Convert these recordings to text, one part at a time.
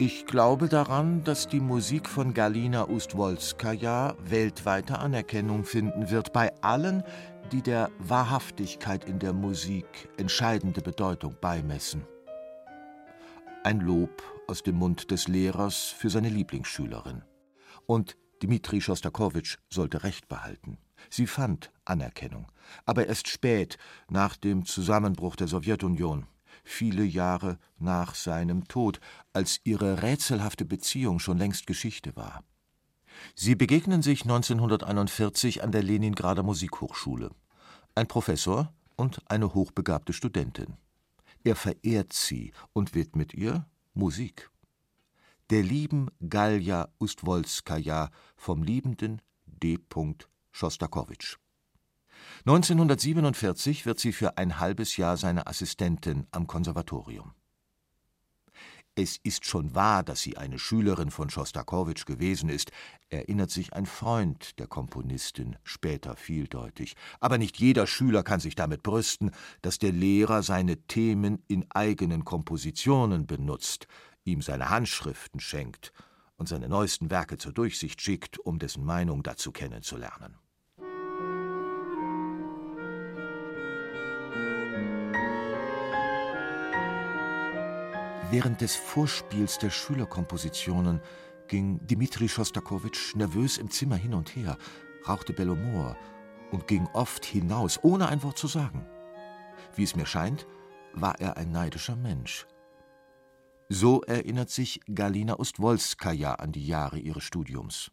Ich glaube daran, dass die Musik von Galina Ustwolskaja weltweite Anerkennung finden wird bei allen, die der Wahrhaftigkeit in der Musik entscheidende Bedeutung beimessen. Ein Lob aus dem Mund des Lehrers für seine Lieblingsschülerin. Und Dmitri Schostakowitsch sollte Recht behalten. Sie fand Anerkennung, aber erst spät, nach dem Zusammenbruch der Sowjetunion, viele Jahre nach seinem Tod, als ihre rätselhafte Beziehung schon längst Geschichte war. Sie begegnen sich 1941 an der Leningrader Musikhochschule. Ein Professor und eine hochbegabte Studentin. Er verehrt sie und widmet ihr Musik. Der lieben Galja Ustwolskaja vom liebenden D. Schostakowitsch. 1947 wird sie für ein halbes Jahr seine Assistentin am Konservatorium. Es ist schon wahr, dass sie eine Schülerin von Schostakowitsch gewesen ist, erinnert sich ein Freund der Komponistin später vieldeutig. Aber nicht jeder Schüler kann sich damit brüsten, dass der Lehrer seine Themen in eigenen Kompositionen benutzt, ihm seine Handschriften schenkt und seine neuesten Werke zur Durchsicht schickt, um dessen Meinung dazu kennenzulernen. Während des Vorspiels der Schülerkompositionen ging Dmitri Schostakowitsch nervös im Zimmer hin und her, rauchte Bellomor und ging oft hinaus, ohne ein Wort zu sagen. Wie es mir scheint, war er ein neidischer Mensch. So erinnert sich Galina Ustwolskaja an die Jahre ihres Studiums.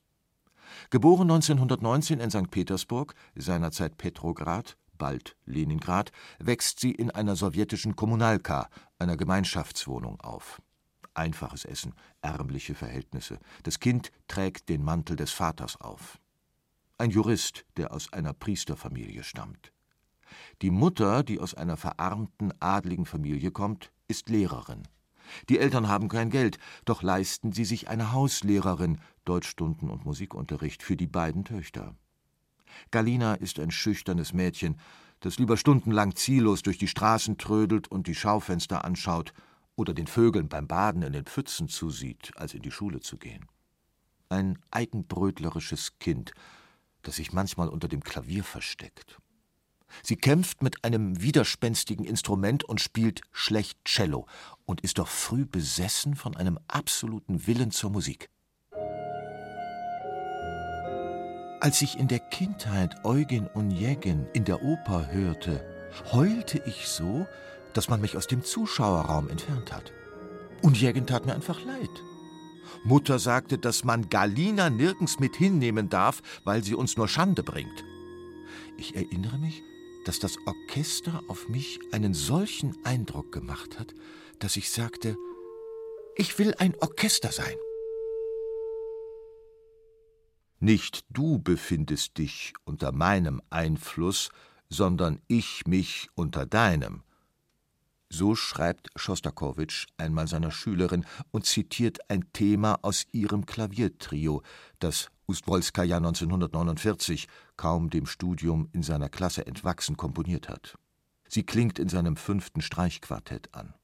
Geboren 1919 in St. Petersburg, seinerzeit Petrograd, bald Leningrad, wächst sie in einer sowjetischen Kommunalka, einer Gemeinschaftswohnung, auf. Einfaches Essen, ärmliche Verhältnisse. Das Kind trägt den Mantel des Vaters auf. Ein Jurist, der aus einer Priesterfamilie stammt. Die Mutter, die aus einer verarmten, adligen Familie kommt, ist Lehrerin. Die Eltern haben kein Geld, doch leisten sie sich eine Hauslehrerin, Deutschstunden und Musikunterricht für die beiden Töchter. Galina ist ein schüchternes Mädchen, das lieber stundenlang ziellos durch die Straßen trödelt und die Schaufenster anschaut oder den Vögeln beim Baden in den Pfützen zusieht, als in die Schule zu gehen. Ein eigenbrötlerisches Kind, das sich manchmal unter dem Klavier versteckt. Sie kämpft mit einem widerspenstigen Instrument und spielt schlecht Cello und ist doch früh besessen von einem absoluten Willen zur Musik. Als ich in der Kindheit Eugen Onegin in der Oper hörte, heulte ich so, dass man mich aus dem Zuschauerraum entfernt hat. Onegin tat mir einfach leid. Mutter sagte, dass man Galina nirgends mit hinnehmen darf, weil sie uns nur Schande bringt. Ich erinnere mich, dass das Orchester auf mich einen solchen Eindruck gemacht hat, dass ich sagte, ich will ein Orchester sein. Nicht du befindest dich unter meinem Einfluss, sondern ich mich unter deinem. So schreibt Schostakowitsch einmal seiner Schülerin und zitiert ein Thema aus ihrem Klaviertrio, das Ustwolskaja 1949, kaum dem Studium in seiner Klasse entwachsen, komponiert hat. Sie klingt in seinem fünften Streichquartett an.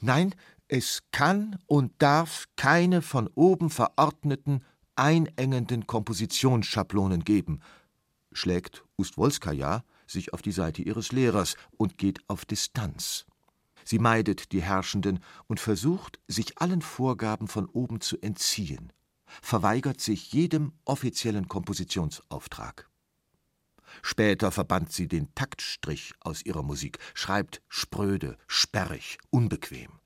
Nein, es kann und darf keine von oben verordneten, einengenden Kompositionsschablonen geben, schlägt Ustwolskaja sich auf die Seite ihres Lehrers und geht auf Distanz. Sie meidet die Herrschenden und versucht, sich allen Vorgaben von oben zu entziehen verweigert sich jedem offiziellen Kompositionsauftrag. Später verbannt sie den Taktstrich aus ihrer Musik, schreibt spröde, sperrig, unbequem.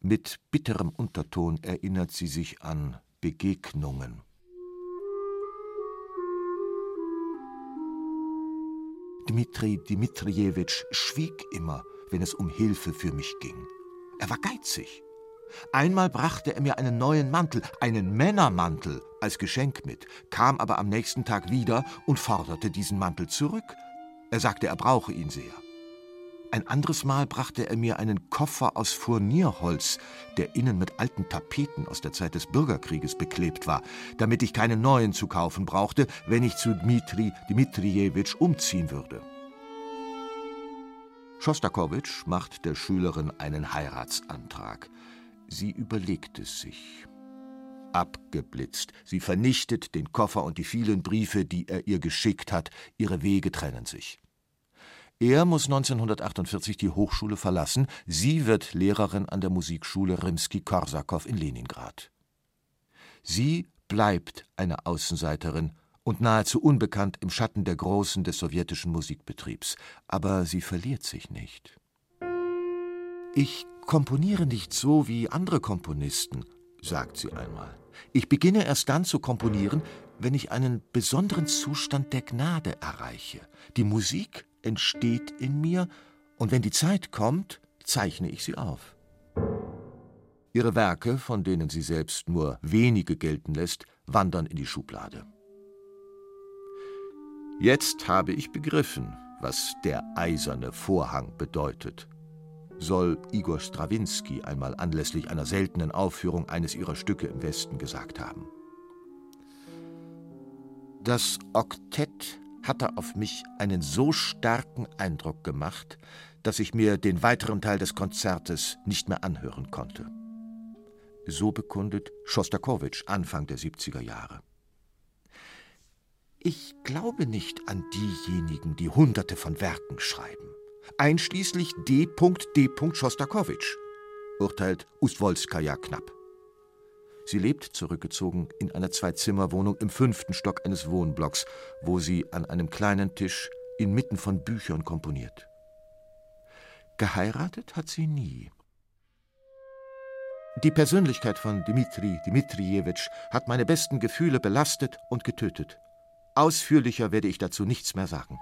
Mit bitterem Unterton erinnert sie sich an Begegnungen. Dmitri Dmitrijewitsch schwieg immer, wenn es um Hilfe für mich ging. Er war geizig. Einmal brachte er mir einen neuen Mantel, einen Männermantel, als Geschenk mit, kam aber am nächsten Tag wieder und forderte diesen Mantel zurück. Er sagte, er brauche ihn sehr. Ein anderes Mal brachte er mir einen Koffer aus Furnierholz, der innen mit alten Tapeten aus der Zeit des Bürgerkrieges beklebt war, damit ich keinen neuen zu kaufen brauchte, wenn ich zu Dmitri Dmitrijewitsch umziehen würde. Schostakowitsch macht der Schülerin einen Heiratsantrag. Sie überlegt es sich. Abgeblitzt. Sie vernichtet den Koffer und die vielen Briefe, die er ihr geschickt hat. Ihre Wege trennen sich. Er muss 1948 die Hochschule verlassen. Sie wird Lehrerin an der Musikschule Rimski-Korsakow in Leningrad. Sie bleibt eine Außenseiterin und nahezu unbekannt im Schatten der Großen des sowjetischen Musikbetriebs. Aber sie verliert sich nicht. Ich komponiere nicht so wie andere Komponisten, sagt sie einmal. Ich beginne erst dann zu komponieren, wenn ich einen besonderen Zustand der Gnade erreiche. Die Musik entsteht in mir, und wenn die Zeit kommt, zeichne ich sie auf. Ihre Werke, von denen sie selbst nur wenige gelten lässt, wandern in die Schublade. Jetzt habe ich begriffen, was der eiserne Vorhang bedeutet, soll Igor Strawinski einmal anlässlich einer seltenen Aufführung eines ihrer Stücke im Westen gesagt haben. Das Oktett hatte auf mich einen so starken Eindruck gemacht, dass ich mir den weiteren Teil des Konzertes nicht mehr anhören konnte. So bekundet Schostakowitsch Anfang der 70er Jahre. Ich glaube nicht an diejenigen, die Hunderte von Werken schreiben, einschließlich D. D. Schostakowitsch, urteilt Ustwolskaja knapp. Sie lebt zurückgezogen in einer Zwei-Zimmer-Wohnung im fünften Stock eines Wohnblocks, wo sie an einem kleinen Tisch inmitten von Büchern komponiert. Geheiratet hat sie nie. Die Persönlichkeit von Dmitri Dmitrijewitsch hat meine besten Gefühle belastet und getötet. Ausführlicher werde ich dazu nichts mehr sagen.